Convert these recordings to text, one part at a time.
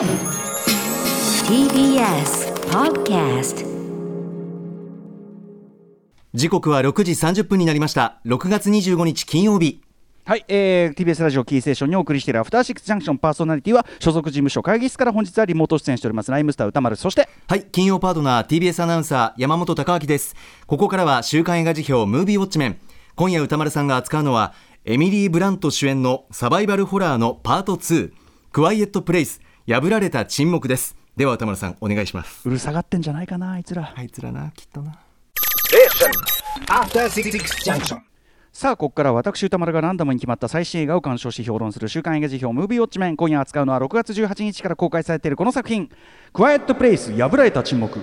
TBS Podcast 時刻は6時30分になりました。6月25日金曜日。はい、えー、TBS ラジオキーステーションにお送りしているアフターシックスジャンクションパーソナリティは所属事務所会議室から本日はリモート出演しております。ライムスター歌丸そしてはい金曜パートナー TBS アナウンサー山本貴明です。ここからは週刊映画辞表ムービーウォッチメン。今夜歌丸さんが扱うのはエミリー・ブラント主演のサバイバルホラーのパート2クワイエット・プレイス破られた沈黙です。では歌丸さんお願いします。うるさがってんじゃないかなあいつら。あいつらなきっとな.さあここから私歌丸がランダムに決まった最新映画を鑑賞し評論する週刊映画辞表ムービーウォッチメン今夜扱うのは6月18日から公開されているこの作品「クワイエット・プレイス破られた沈黙」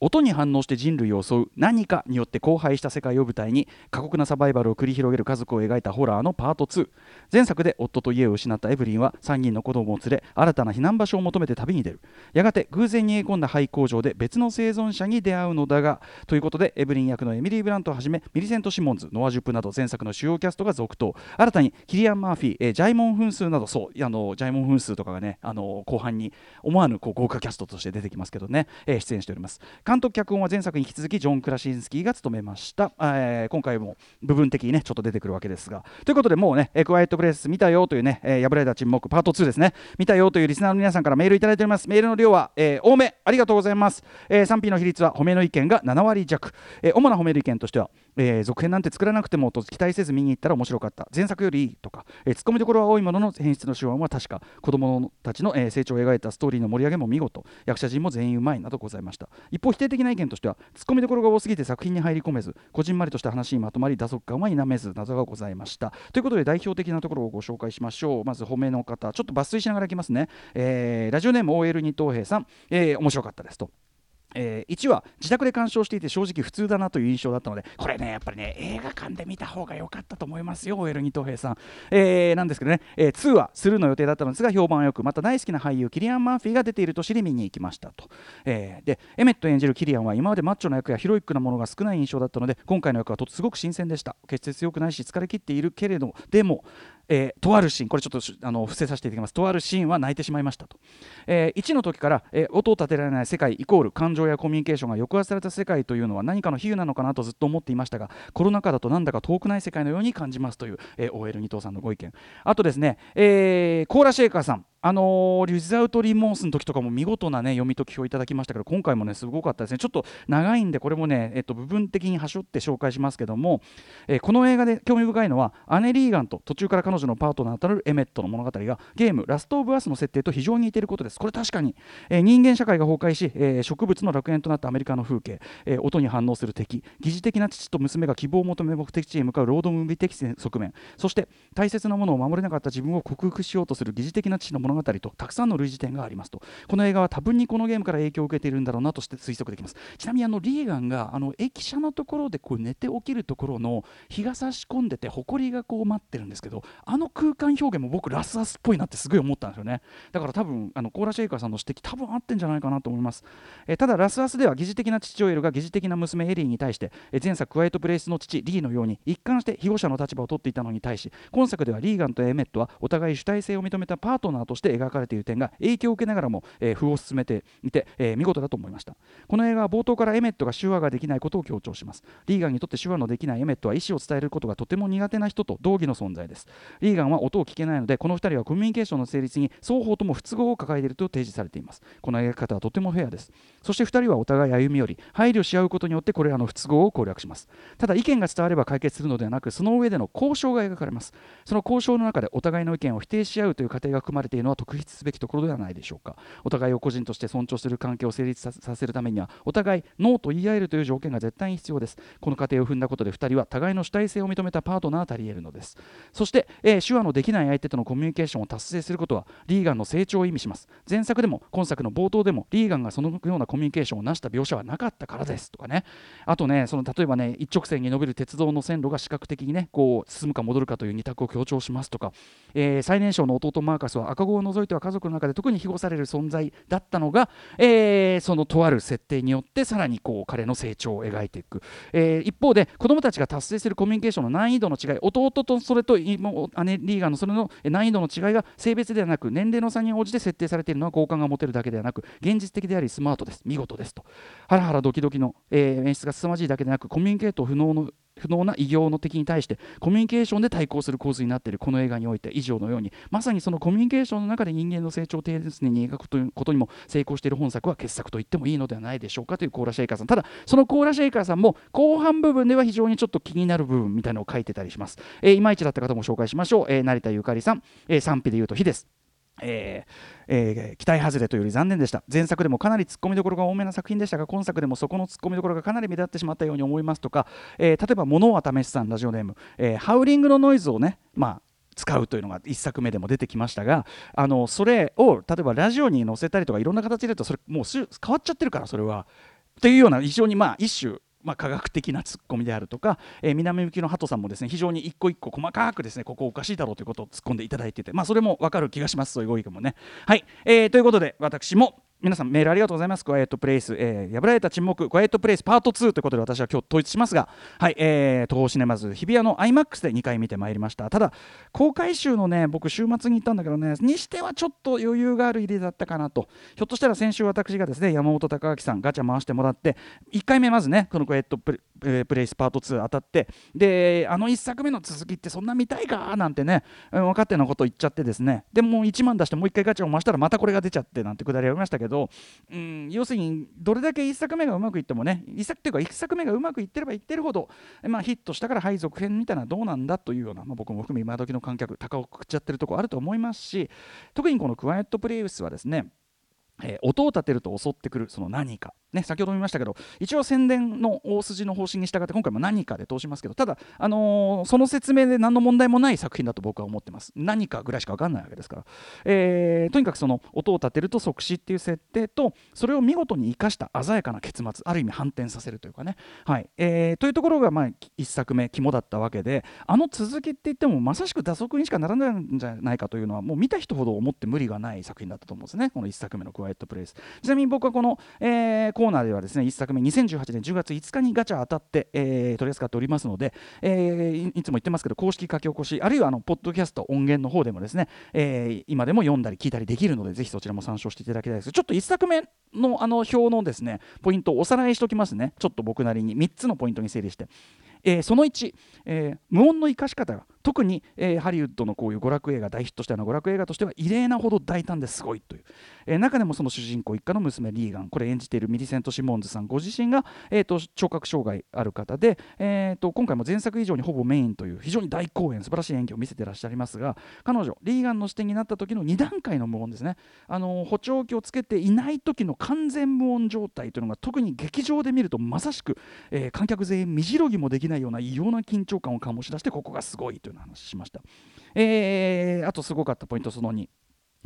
音に反応して人類を襲う何かによって荒廃した世界を舞台に過酷なサバイバルを繰り広げる家族を描いたホラーのパート2前作で夫と家を失ったエブリンは3人の子供を連れ新たな避難場所を求めて旅に出る。やがて偶然逃げ込んだ廃工場で別の生存者に出会うのだがということでエブリン役のエミリー・ブラントをはじめミリセント・シモンズノア・ジュプなど前作の主要キャストが続投。新たにキリアン・マーフィー、えージャイモン・フンスーなどそうあのジャイモン・フンスーとかがねあの後半に思わぬこう豪華キャストとして出てきますけどね、えー出演しております。監督脚本は前作に引き続きジョン・クラシンスキーが務めました、えー今回も部分的にねちょっと出てくるわけですが。ということでもうね、クワイエット・プレイス見たよというね、えー破れた沈黙パート2ですね。見たよというリスナーの皆さんからメールいただいております。メールの量は、えー多め。ありがとうございます、えー賛否の比率は褒めの意見が7割弱、えー主な褒める意見としては、えー続編なんて作らなくてもと期待せず見に行ったら面白かった。前作よりいいとか、えー、ツッコミどころは多いものの演出の手腕は確か子供たちの、えー成長を描いたストーリーの盛り上げも見事。役者陣も全員うまいなどございました。一方否定的な意見としてはツッコミどころが多すぎて作品に入り込めずこじんまりとした話にまとまり打足感は否めず謎がございました。ということで代表的なところをご紹介しましょう。まず褒めの方。ちょっと抜粋しながらいきますね、えーラジオネーム OL 二等兵さん、えー面白かったですと。えー1は自宅で鑑賞していて正直普通だなという印象だったのでこれねやっぱりね映画館で見た方が良かったと思いますよ OL 二等兵さん、えーなんですけどね、えー2はするの予定だったのですが評判はよくまた大好きな俳優キリアン・マーフィーが出ていると知り見に行きましたと、えーでエメット演じるキリアンは今までマッチョな役やヒロイックなものが少ない印象だったので今回の役はとすごく新鮮でした。決して強くないし疲れ切っているけれどでもえーとあるシーン、これちょっとあの伏せさせていただきます、とあるシーンは泣いてしまいましたと。えー1の時から、えー音を立てられない世界イコール感情やコミュニケーションが抑圧された世界というのは何かの比喩なのかなとずっと思っていましたが、コロナ禍だとなんだか遠くない世界のように感じますという、えー OL2 藤さんのご意見。あとですね、えーコーラシェイカーさん。あのーリザウト・リモースの時とかも見事なね読み解きをいただきましたけど今回もねすごかったですね。ちょっと長いんでこれもね、えっと、部分的に端折って紹介しますけども、えーこの映画で興味深いのは姉リーガンと途中から彼女のパートナーとなるエメットの物語がゲーム「ラスト・オブ・アス」の設定と非常に似ていることです。これ確かに、えー人間社会が崩壊し、えー植物の楽園となったアメリカの風景、えー音に反応する敵疑似的な父と娘が希望を求め目的地へ向かうロードムービー的側面そして大切なものを守れなかった自分を克服しようとする疑似的な父の物語とたくさんの類似点がありますと。この映画は多分にこのゲームから影響を受けているんだろうなとして推測できます。ちなみにあのリーガンがあの駅舎のところでこう寝て起きるところの日が差し込んでて埃がこう待ってるんですけどあの空間表現も僕ラスアスっぽいなってすごい思ったんですよね。だから多分あのコーラシェイカーさんの指摘多分合ってんじゃないかなと思います、えーただラスアスでは疑似的な父親が疑似的な娘エリーに対して、えー前作クワイエットプレイスの父リーのように一貫して庇護者の立場を取っていたのに対し今作ではリーガンとエメットはお互い主体性を認めたパートナーとして描かれている点が影響を受けながらも、えー、歩を進めていて、えー見事だと思いました。この映画は冒頭からエメットが手話ができないことを強調します。リーガンにとって手話のできないエメットは意思を伝えることがとても苦手な人と同義の存在です。リーガンは音を聞けないのでこの2人はコミュニケーションの成立に双方とも不都合を抱えていると提示されています。この描き方はとてもフェアです。そして2人はお互い歩み寄り配慮し合うことによってこれらの不都合を攻略します。ただ意見が伝われば解決するのではなくその上での交渉が描かれます。その交渉の中でお互いの意見を否定し合うという過程が含まれているのは特筆すべきところではないでしょうか。お互いを個人として尊重する関係を成立させるためにはお互いノーと言い合えるという条件が絶対に必要です。この過程を踏んだことで2人は互いの主体性を認めたパートナーたり得るのです。そして、えー手話のできない相手とのコミュニケーションを達成することはリーガンの成長を意味します。前作でも今作の冒頭でもリーガンがそのようなコミュニケーションを成した描写はなかったからですとかね。あとねその例えばね一直線に伸びる鉄道の線路が視覚的にねこう進むか戻るかという二択を強調しますとか、えー最年少の弟マーカスは赤子を除いては家族の中で特に庇護される存在だったのが、えー、そのとある設定によってさらにこう彼の成長を描いていく、えー、一方で子どもたちが達成するコミュニケーションの難易度の違い弟とそれと姉リーガーのそれの難易度の違いが性別ではなく年齢の差に応じて設定されているのは好感が持てるだけではなく現実的でありスマートです。見事ですと。ハラハラドキドキの、えー、演出が凄まじいだけでなくコミュニケート不能の不能な異形の敵に対してコミュニケーションで対抗する構図になっているこの映画において以上のようにまさにそのコミュニケーションの中で人間の成長を丁寧に描くことにも成功している本作は傑作と言ってもいいのではないでしょうかというコーラ・シェイカーさん。ただそのコーラ・シェイカーさんも後半部分では非常にちょっと気になる部分みたいなのを書いてたりします、えー、いまいちだった方も紹介しましょう、えー、成田ゆかりさん、えー、賛否で言うと火です。えーえー、期待外れというより残念でした前作でもかなりツッコミどころが多めな作品でしたが今作でもそこのツッコミどころがかなり目立ってしまったように思いますとか、えー、例えば「物は試しさん」ラジオネーム、えー、ハウリングのノイズをね、まあ、使うというのが1作目でも出てきましたがあのそれを例えばラジオに載せたりとかいろんな形で言うとそれもう変わっちゃってるからそれは。というような非常にまあ一種まあ、科学的なツッコミであるとか、えー、南向きの鳩さんもですね非常に一個一個細かくですねここおかしいだろうということを突っ込んでいただいてて、まあ、それも分かる気がしますそういうご意見もね。はい、えー、ということで私も皆さんメールありがとうございます。クワイエットプレイス、えー、破られた沈黙、クワイエットプレイスパート2ということで私は今日統一しますが、はい、えー、東宝シネマズ日比谷の IMAX で2回見てまいりました。ただ、公開週のね、僕週末に行ったんだけどね、にしてはちょっと余裕がある入りだったかなと。ひょっとしたら先週私がですね、山本隆明さんガチャ回してもらって、1回目まずね、このクワイエットプレえ、プレイスパート2当たってであの1作目の続きってそんな見たいか？なんてね、分かってのこと言っちゃってですねでも1万出してもう1回ガチャを回したらまたこれが出ちゃってなんてくだりありましたけど、うん、要するにどれだけ1作目がうまくいってもね1作っていうか1作目がうまくいってればいってるほど、まあ、ヒットしたから配属編みたいなどうなんだというような、まあ、僕も含め今時の観客高をくくっちゃってるとこあると思いますし特にこのクワイエットプレイウスはですねえー、音を立てると襲ってくるその何か。ね、先ほども言いましたけど一応宣伝の大筋の方針に従って今回も何かで通しますけどただ、あのー、その説明で何の問題もない作品だと僕は思ってます。何かぐらいしか分かんないわけですから、えー、とにかくその音を立てると即死っていう設定とそれを見事に生かした鮮やかな結末ある意味反転させるというかね、はい。えー、というところが、まあ、1作目肝だったわけであの続きって言ってもまさしく打足にしかならないんじゃないかというのはもう見た人ほど思って無理がない作品だったと思うんですねこの1作目の「ワイエットプレイス」ちなみに僕はこの、えー、コーナーではですね1作目2018年10月5日にガチャ当たって、えー、取り扱っておりますので、えー、いつも言ってますけど公式書き起こしあるいはあのポッドキャスト音源の方でもですね、えー、今でも読んだり聞いたりできるのでぜひそちらも参照していただきたいです。ちょっと1作目のあの表のですねポイントをおさらいしておきますね。ちょっと僕なりに3つのポイントに整理して、えー、その1、えー、無音の生かし方が特に、えー、ハリウッドのこういう娯楽映画大ヒットしたような娯楽映画としては異例なほど大胆ですごいという、えー、中でもその主人公一家の娘リーガンこれ演じているミリセント・シモンズさんご自身が、えーと、聴覚障害ある方で、えーと、今回も前作以上にほぼメインという非常に大公演素晴らしい演技を見せてらっしゃいますが彼女リーガンの視点になった時の2段階の無音ですね。あの補聴器をつけていない時の完全無音状態というのが特に劇場で見るとまさしく、えー、観客全員身じろぎもできないないような異様な緊張感を醸し出してここがすごいという話しました。えー、あとすごかったポイントその2。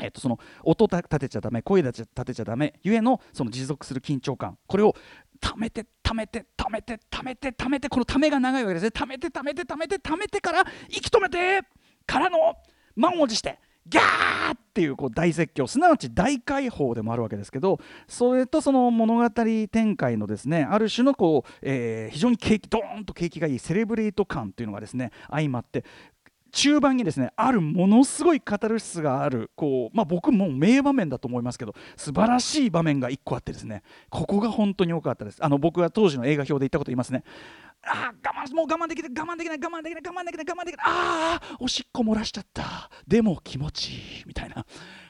えっと、その音立てちゃだめ声立てちゃだめゆえのその持続する緊張感これをためてためてためてためてためてこのためが長いわけですねためてためてためてためてから息止めてからの満を持してギャーっていうこう大説教すなわち大解放でもあるわけですけどそれとその物語展開のですねある種のこう、えー、非常に景気ドーンと景気がいいセレブレート感というのがですね相まって中盤にですねあるものすごいカタルシスがあるこう、まあ、僕も名場面だと思いますけど素晴らしい場面が1個あってですねここが本当に良かったです。あの僕は当時の映画表で言ったこと言いますね。あ我慢もう我慢できない。我慢できない。我慢できない。我慢できない。我慢できない。ああおしっこ漏らしちゃった。でも気持ちいい。みたいな。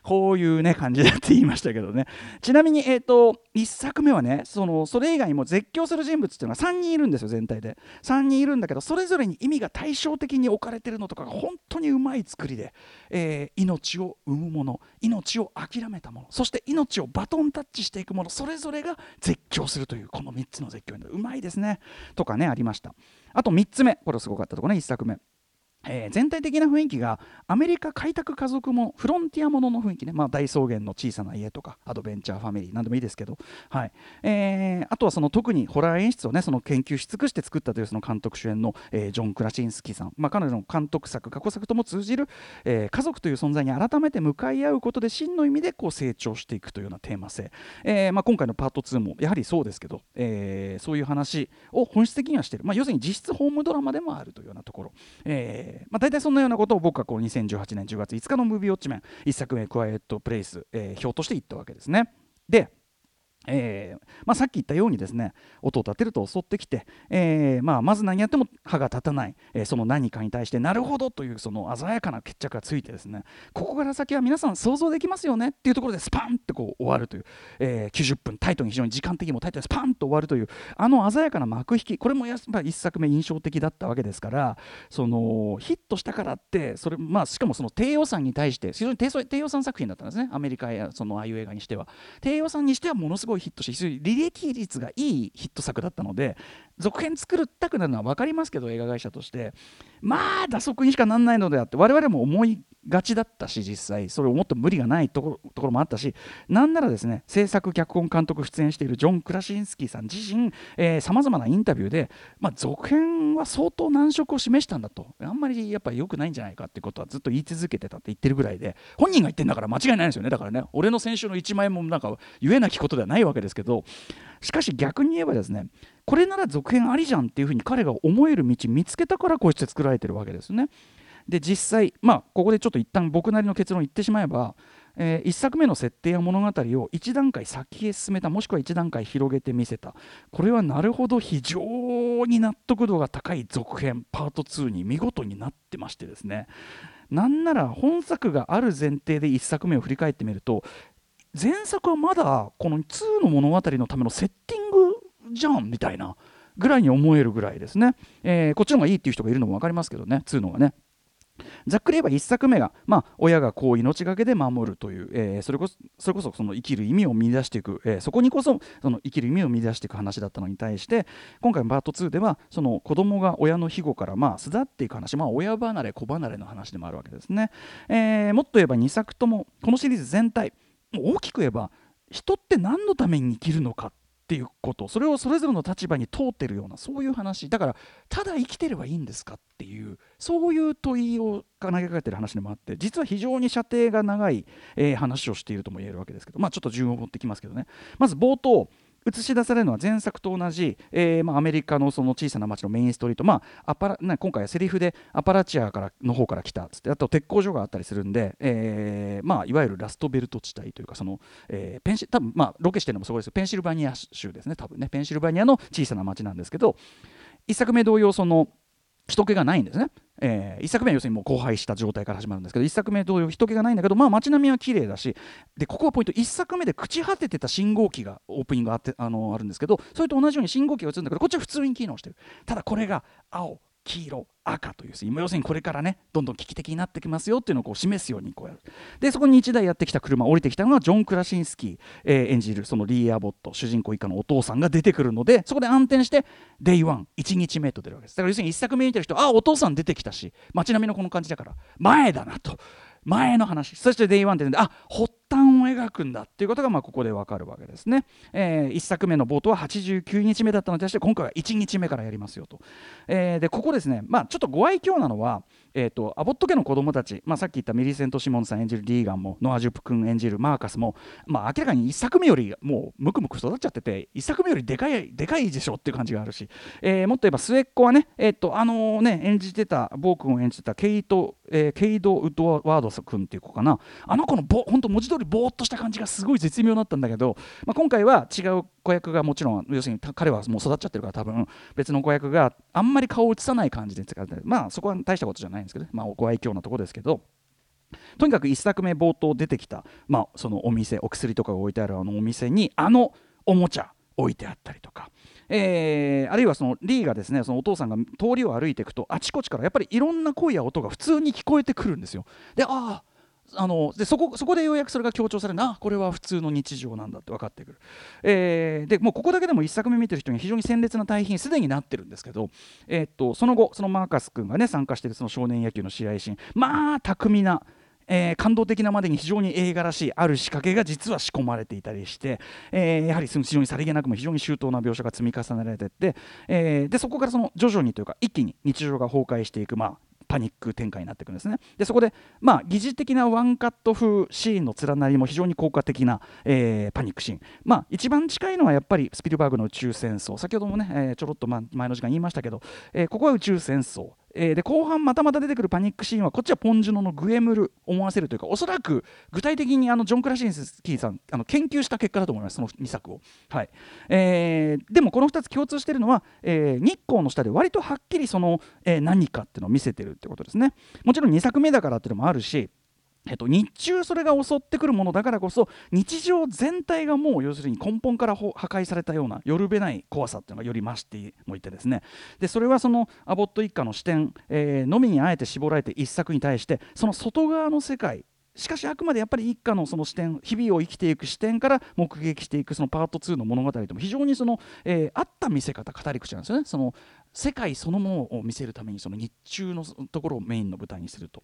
こういうね感じだって言いましたけどね。ちなみにえっ、ー、と1作目はねそのそれ以外にも絶叫する人物っていうのは3人いるんですよ全体で。3人いるんだけどそれぞれに意味が対照的に置かれてるのとかが本当にうまい作りで、えー、命を生むもの命を諦めたものそして命をバトンタッチしていくものそれぞれが絶叫するというこの3つの絶叫うまいですね。とかねありました。あと3つ目。これすごかったところね1作目。えー全体的な雰囲気がアメリカ開拓家族もフロンティアものの雰囲気ね、まあ、大草原の小さな家とかアドベンチャーファミリーなんでもいいですけど、はい。えーあとはその特にホラー演出をねその研究し尽くして作ったというその監督主演の、えージョン・クラシンスキーさん、まあ、彼女の監督作過去作とも通じる、えー家族という存在に改めて向かい合うことで真の意味でこう成長していくというようなテーマ性、えーまあ、今回のパート2もやはりそうですけど、えーそういう話を本質的にはしている、まあ、要するに実質ホームドラマでもあるというようなところ、えーまあ、大体そんなようなことを僕はこう2018年10月5日のムービーウォッチメン1作目「クワイエット・プレイス」えー表として言ったわけですね。でえーまあ、さっき言ったようにですね音を立てると襲ってきて、えーまあ、まず何やっても歯が立たない、えーその何かに対してなるほどというその鮮やかな決着がついてですねここから先は皆さん想像できますよねっていうところでスパンってこう終わるという、えー90分タイトに非常に時間的にもタイトにスパンと終わるというあの鮮やかな幕引きこれもやっぱ1作目印象的だったわけですからそのヒットしたからってそれ、まあ、しかもその低予算に対して非常に低低予算作品だったんですねアメリカやそのああいう映画にしては。低予算にしてはものすごいヒットし非常に履歴率がいいヒット作だったので続編作りたくなるのは分かりますけど映画会社として。まあ打足にしかなんないのであって我々も思いがちだったし実際それをもっと無理がないところもあったしなんならですね制作脚本監督出演しているジョン・クラシンスキーさん自身さまざまなインタビューで、まあ、続編は相当難色を示したんだと。あんまりやっぱり良くないんじゃないかってことはずっと言い続けてたって言ってるぐらいで本人が言ってんだから間違いないですよね。だからね俺の先週の1万円もなんか言えなきことではないわけですけどしかし逆に言えばですねこれなら続編ありじゃんっていうふうに彼が思える道見つけたからこうして作られてるわけですね。で実際まあここでちょっと一旦僕なりの結論言ってしまえば、え1作目の設定や物語を一段階先へ進めたもしくは一段階広げてみせたこれはなるほど非常に納得度が高い続編パート2に見事になってましてですねなんなら本作がある前提で1作目を振り返ってみると前作はまだこの2の物語のためのセッティングじゃんみたいなぐらいに思えるぐらいですね、えーこっちの方がいいっていう人がいるのも分かりますけどね。2のがね。ざっくり言えば1作目が、まあ、親がこう命がけで守るという、えーそれこそそれこそその生きる意味を見出していく、えーそこにこそその生きる意味を見出していく話だったのに対して今回のパート2ではその子供が親の庇護からまあ巣立っていく話、まあ、親離れ子離れの話でもあるわけですね、えーもっと言えば2作ともこのシリーズ全体大きく言えば人って何のために生きるのかっっていうこと。それをそれぞれの立場に通ってるようなそういう話。だからただ生きてればいいんですかっていうそういう問いを投げかけてる話でもあって実は非常に射程が長い、えー話をしているとも言えるわけですけどまあちょっと順を持ってきますけどね。まず冒頭。映し出されるのは前作と同じ、えーまあ、アメリカのその小さな町のメインストリート、まあ、アパラな今回はセリフでアパラチアからの方から来たっつってあと鉄工所があったりするんで、えーまあ、いわゆるラストベルト地帯というかその、えーペンシ多分まあロケしてるのもそこですよペンシルバニア州ですね多分ねペンシルバニアの小さな町なんですけど一作目同様その人気がないんですね。えー、1作目は要するにもう荒廃した状態から始まるんですけど1作目同様人気がないんだけどまあ街並みは綺麗だしでここはポイント1作目で朽ち果ててた信号機がオープニングがあってあのあるんですけどそれと同じように信号機が映るんだけどこっちは普通に機能してる。ただこれが青。黄色赤という今要するにこれからねどんどん危機的になってきますよっていうのをこう示すようにこうやる。でそこに1台やってきた車降りてきたのがジョン・クラシンスキー、えー演じるそのリー・アボット主人公一家のお父さんが出てくるのでそこで暗転して Day One 1日目と出るわけです。だから要するに1作目見てる人あお父さん出てきたし街並みのこの感じだから前だなと。前の話。そして Day One ってであ発端を描くんだっていうことがまあここでわかるわけですね、え1作目の冒頭は89日目だったのに対して今回は1日目からやりますよと、えーでここですね。まあちょっとご愛嬌なのはえー、とアボット家の子供たち、まあ、さっき言ったミリセント・シモンさん演じるリーガンもノア・ジュプ君演じるマーカスも、まあ、明らかに1作目よりもうムクムク育っちゃってて1作目よりでかいでかいでしょっていう感じがあるし、えーもっと言えば末っ子はね,、えーとあのね演じてたボー君を演じてたケイト、えーケイド・ウッドワード君っていう子かな。あの子のぼ本当文字通りぼーっとした感じがすごい絶妙だったんだけど、まあ、今回は違う子役がもちろん要するに彼はもう育っちゃってるから多分。別の子役があんまり顔を映さない感じで使ってまあそこは大したことじゃないんですけど、まあ、ご愛嬌なところですけど。とにかく1作目冒頭出てきた、まあ、そのお店お薬とかが置いてあるあのお店にあのおもちゃ置いてあったりとか、えーあるいはそのリーがですねそのお父さんが通りを歩いていくとあちこちからやっぱりいろんな声や音が普通に聞こえてくるんですよ。であああのでそこそこでようやくそれが強調される。なこれは普通の日常なんだって分かってくる、えーでもうここだけでも1作目見てる人に非常に鮮烈な対比にすでになってるんですけど、えーっとその後そのマーカス君がね参加してるその少年野球の試合シーン。まあ巧みなえー感動的なまでに非常に映画らしいある仕掛けが実は仕込まれていたりして、えーやはり非常にさりげなくも非常に周到な描写が積み重ねられてって、えーでそこからその徐々にというか一気に日常が崩壊していく、まあ、パニック展開になっていくんですね。でそこで、まあ、疑似的なワンカット風シーンの連なりも非常に効果的な、えーパニックシーン、まあ、一番近いのはやっぱりスピルバーグの宇宙戦争。先ほどもね、えーちょろっと前の時間言いましたけど、えーここは宇宙戦争。えーで後半またまた出てくるパニックシーンはこっちはポンジュノのグエムル思わせるというかおそらく具体的にあのジョン・クラシンスキーさんあの研究した結果だと思いますその2作を、はい。えーでもこの2つ共通しているのは、えー日光の下で割とはっきりその、え何かっていうのを見せてるってことですね。もちろん2作目だからっていうのもあるしえっと、日中それが襲ってくるものだからこそ日常全体がもう要するに根本から破壊されたようなよるべない怖さっていうのがより増してもいてですね。でそれはそのアボット一家の視点、えーのみにあえて絞られて一作に対してその外側の世界しかしあくまでやっぱり一家のその視点日々を生きていく視点から目撃していくそのパート2の物語とも非常にその、えー合った見せ方語り口なんですよね。その世界そのものを見せるためにその日中のところをメインの舞台にすると。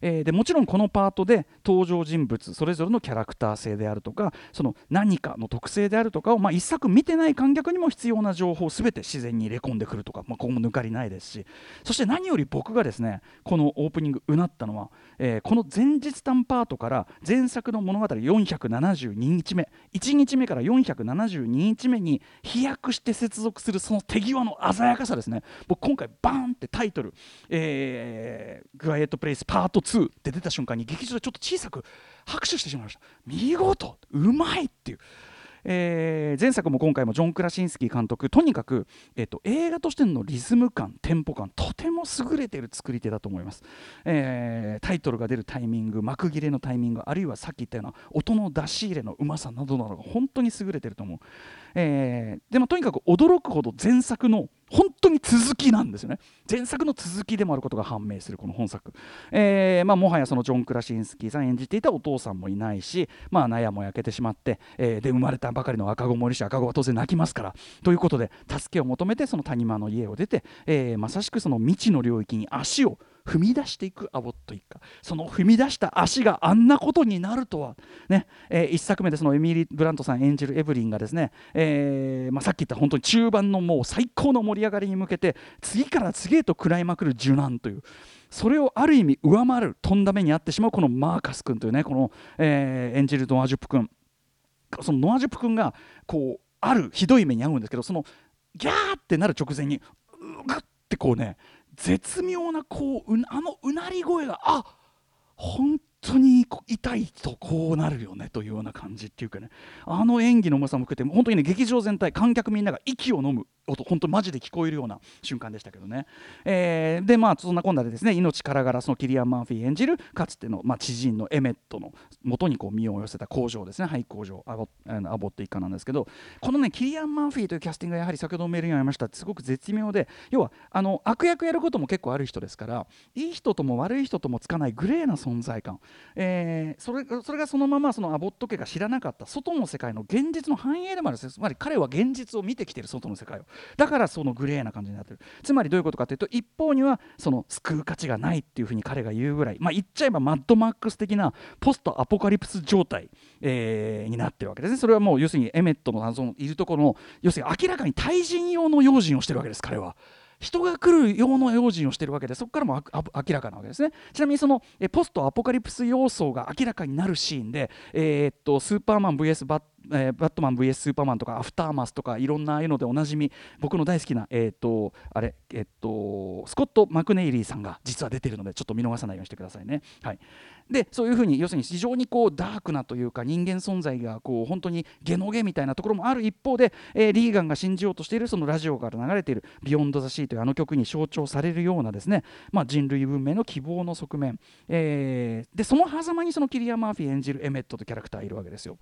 えーでもちろんこのパートで登場人物それぞれのキャラクター性であるとかその何かの特性であるとかを、まあ、一作見てない観客にも必要な情報を全て自然に入れ込んでくるとか、まあ、ここも抜かりないですし。そして何より僕がですねこのオープニングうなったのは、えーこの前日談パートから前作の物語472日目。1日目から472日目に飛躍して接続するその手際の鮮やかさですですね。僕今回バーンってタイトル「えグワイエット・プレイスパート2」って出た瞬間に劇場でちょっと小さく拍手してしまいました。見事うまいっていう。えー前作も今回もジョン・クラシンスキー監督とにかく、えっと映画としてのリズム感テンポ感とても優れている作り手だと思います、えータイトルが出るタイミング幕切れのタイミングあるいはさっき言ったような音の出し入れのうまさなどなどが本当に優れてると思う、えーでもとにかく驚くほど前作の本当に続きなんですよね。前作の続きでもあることが判明するこの本作、えーまあ、もはやそのジョン・クラシンスキーさん演じていたお父さんもいないし、まあ、納屋も焼けてしまって、えーで生まれたばかりの赤子もいるし赤子は当然泣きますから。ということで助けを求めてその谷間の家を出て、えーまさしくその未知の領域に足を踏み出していくアボット一家。その踏み出した足があんなことになるとは、ね。え1作目でそのエミリー・ブラントさん演じるエブリンがですね、えーまあ、さっき言った本当に中盤のもう最高の盛り上がりに向けて次から次へと食らいまくる受難という。それをある意味上回るとんだ目にあってしまうこのマーカス君というねこの、えー演じるドアジュプ君。そのノアジュプ君がこうあるひどい目に遭うんですけどそのギャーってなる直前にうぐってこうね絶妙なこうあのうなり声があ本当に痛いとこうなるよねというような感じっていうかね。あの演技のうまさも含めて本当にね劇場全体観客みんなが息を飲む。音本当マジで聞こえるような瞬間でしたけどね、えーでまあそんなこんなでですね命からがらそのキリアン・マーフィー演じるかつての、まあ、知人のエメットの元にこう身を寄せた工場ですね。廃工場アボアボット一家なんですけどこのねキリアン・マーフィーというキャスティングがやはり先ほどメールにありました。すごく絶妙で要はあの悪役やることも結構ある人ですからいい人とも悪い人ともつかないグレーな存在感、えーそれそれがそのままそのアボット家が知らなかった外の世界の現実の繁栄でもある。んですつまり彼は現実を見てきてる外の世界を。だからそのグレーな感じになってるつまりどういうことかというと一方にはその救う価値がないっていうふうに彼が言うぐらいまあ言っちゃえばマッドマックス的なポストアポカリプス状態、えーになってるわけですねそれはもう要するにエメットの謎のいるところの要するに明らかに対人用の用心をしてるわけです彼は。人が来る用の用心をしているわけでそこからも明らかなわけですね。ちなみにそのえポストアポカリプス要素が明らかになるシーンで、えーっとスーパーマン VS バッえーバットマン VS スーパーマンとかアフターマスとかいろんなああいうのでおなじみ僕の大好きな、えーっとあれえーっとスコット・マクネイリーさんが実は出てるのでちょっと見逃さないようにしてくださいね。はい、でそういうふうに要するに非常にこうダークなというか人間存在がこう本当にゲノゲみたいなところもある一方で、えーリーガンが信じようとしているそのラジオから流れている「ビヨンド・ザ・シー」というあの曲に象徴されるようなですね、まあ、人類文明の希望の側面、えーでその狭間にそのキリアン・マーフィー演じるエメットというキャラクターいるわけですよ。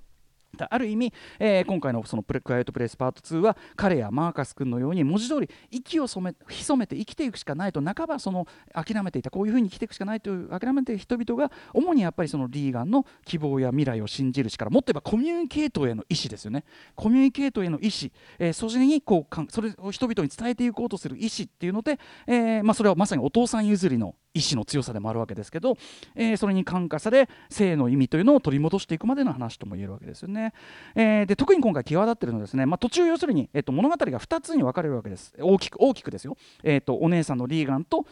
ある意味、えー、今回のそのプレクワイエット・プレイスパート2は彼やマーカス君のように文字通り息を染め潜めて生きていくしかないと半ばその諦めていたこういうふうに生きていくしかないという諦めている人々が主にやっぱりそのリーガンの希望や未来を信じる力もっと言えばコミュニケートへの意思ですよね。コミュニケートへの意思、えー、それにこうそれを人々に伝えていこうとする意思っていうので、えーまあ、それはまさにお父さん譲りの意志の強さでもあるわけですけど、えー、それに感化され性の意味というのを取り戻していくまでの話とも言えるわけですよね。えー、で特に今回際立っているのはですね、まあ、途中要するに、えー、と物語が2つに分かれるわけです大きく大きくですよ、えー、とお姉さんのリーガンと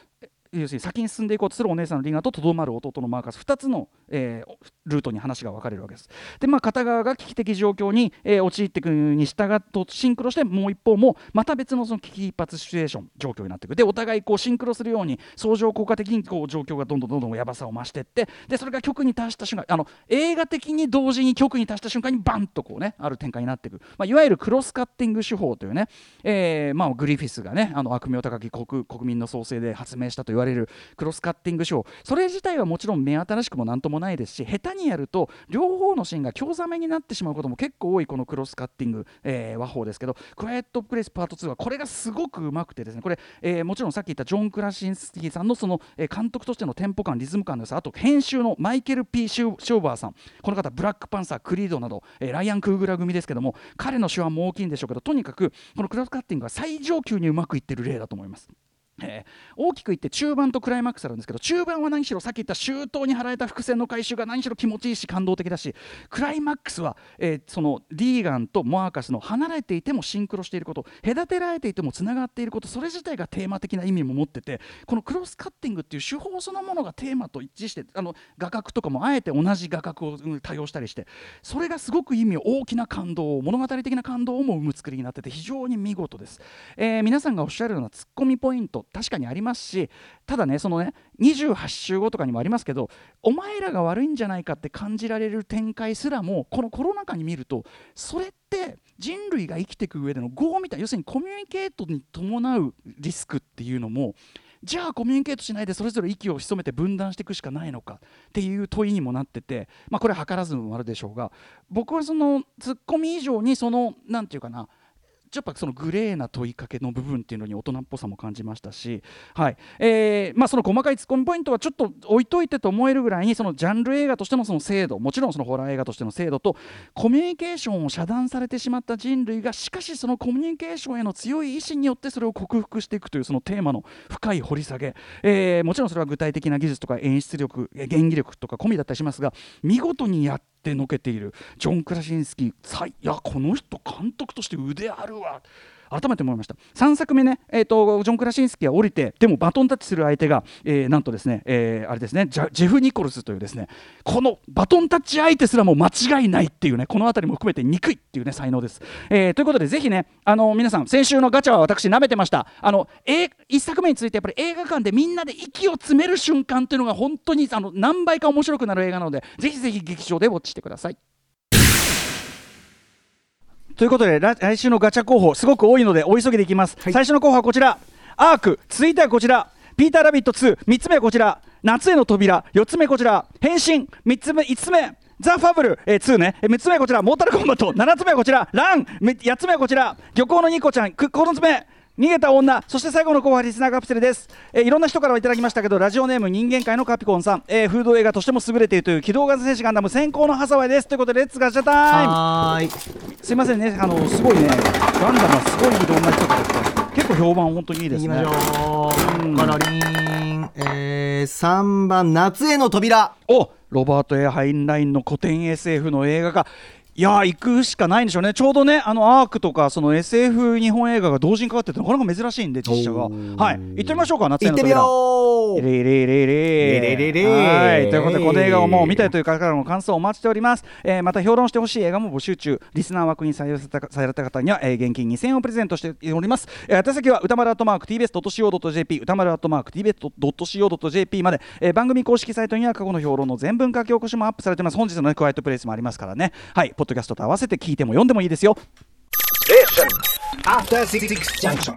要するに先に進んでいこうとするお姉さんのリンガととどまる弟のマーカス2つの、えー、ルートに話が分かれるわけです。でまあ片側が危機的状況に、えー、陥っていくに従っとシンクロしてもう一方もまた別のその危機一髪シチュエーション状況になっていくでお互いこうシンクロするように相乗効果的にこう状況がどんどんどんどんやばさを増していってでそれが局に達した瞬間あの映画的に同時に局に達した瞬間にバンとこうねある展開になっていく、まあ、いわゆるクロスカッティング手法というね、えーまあ、グリフィスがねあの悪名高き国国民の創生で発明したという言われるクロスカッティングショーそれ自体はもちろん目新しくも何ともないですし下手にやると両方のシーンが興ざめになってしまうことも結構多いこのクロスカッティング、えー、和法ですけどクワイエットプレイスパート2はこれがすごくうまくてですねこれ、えー、もちろんさっき言ったジョン・クラシンスキーさんのその、えー、監督としてのテンポ感リズム感ですあと編集のマイケル・ P・ ショーバーさんこの方ブラックパンサークリードなど、えー、ライアン・クーグラ組ですけども彼の手腕も大きいんでしょうけどとにかくこのクロスカッティングは最上級にうまくいってる例だと思います。えー、大きく言って中盤とクライマックスあるんですけど中盤は何しろさっき言った周到に払えた伏線の回収が何しろ気持ちいいし感動的だしクライマックスは、えー、そのリーガンとモアーカスの離れていてもシンクロしていること隔てられていてもつながっていることそれ自体がテーマ的な意味も持っててこのクロスカッティングっていう手法そのものがテーマと一致してあの画角とかもあえて同じ画角を多用したりしてそれがすごく意味を大きな感動を物語的な感動をも生む作りになってて非常に見事です、えー、皆さんがおっしゃるようなツッコミポイント確かにありますしただねそのね28週後とかにもありますけどお前らが悪いんじゃないかって感じられる展開すらもこのコロナ禍に見るとそれって人類が生きていく上での業みたいな要するにコミュニケートに伴うリスクっていうのもじゃあコミュニケートしないでそれぞれ息を潜めて分断していくしかないのかっていう問いにもなってて、まあ、これは図らずもあるでしょうが僕はそのツッコミ以上にその何て言うかなちょっとそのグレーな問いかけの部分っていうのに大人っぽさも感じましたし、はい。えーまあ、その細かいツッコミポイントはちょっと置いといてと思えるぐらいにそのジャンル映画としてのその制度もちろんそのホラー映画としての制度とコミュニケーションを遮断されてしまった人類がしかしそのコミュニケーションへの強い意志によってそれを克服していくというそのテーマの深い掘り下げ、えー、もちろんそれは具体的な技術とか演出力演技力とか込みだったりしますが見事にやってってのけている。ジョン・クラシンスキー。いやこの人監督として腕あるわ。改めて思いました。3作目ね、えーと、ジョン・クラシンスキーは降りてでもバトンタッチする相手が、えー、なんとですね、えー、あれですねジェフ・ニコルスというですねこのバトンタッチ相手すらも間違いないっていうねこの辺りも含めて憎いっていうね才能です、えー、ということでぜひねあの皆さん先週のガチャは私舐めてました。あの、え1作目についてやっぱり映画館でみんなで息を詰める瞬間っていうのが本当にあの何倍か面白くなる映画なのでぜひぜひ劇場でウォッチしてください。ということで来週のガチャ候補すごく多いのでお急ぎでいきます、はい、最初の候補はこちら。アーク。続いてはこちら。ピーター・ラビット23つ目はこちら。夏への扉。4つ目こちら。変身。3つ目5つ目。ザ・ファブル、えー、2ね、えー、6つ目はこちら。モータルコンバット。7つ目はこちら。ラン。8つ目はこちら。漁港の肉子ちゃん。9つ目逃げた女そして最後の後輩リスナーカプセルです、えー、いろんな人からいただきましたけどラジオネーム人間界のカピコンさん、えー、フード映画としても優れているという機動戦士ガンダム閃光のハサウェイです。ということでレッツガチャタイム。すいませんね。あのすごいね。ガンダムはすごいいろんな人から結構評判本当にいいですね。いきましょう、うん、えー、3番夏への扉。おロバート・ A・ハインラインの古典 SF の映画化いや行くしかないんでしょうね、ちょうどね、あのアークとかその SF 日本映画が同時にかかってて、なかなか珍しいんで、実写が。はい、行ってみましょうか、夏への扉。行ってみようレレレレレレレはい、ということで、この映画をもう見たいという方からの感想をお待ちしております。えー、また評論してほしい映画も募集中、リスナー枠に採用された方には、えー、現金2000円をプレゼントしております。えー、宛先は宇多丸アットマーク TBS.CO.JP、宇多丸アットマーク TBS.CO.JP まで、えー、番組公式サイトには過去の評論の全文書き起こしもアップされています。本日の、ね、クワイトプレイスもありますからね、はい、ポッドキャストと合わせて聞いても読んでもいいですよ。After 66 junction.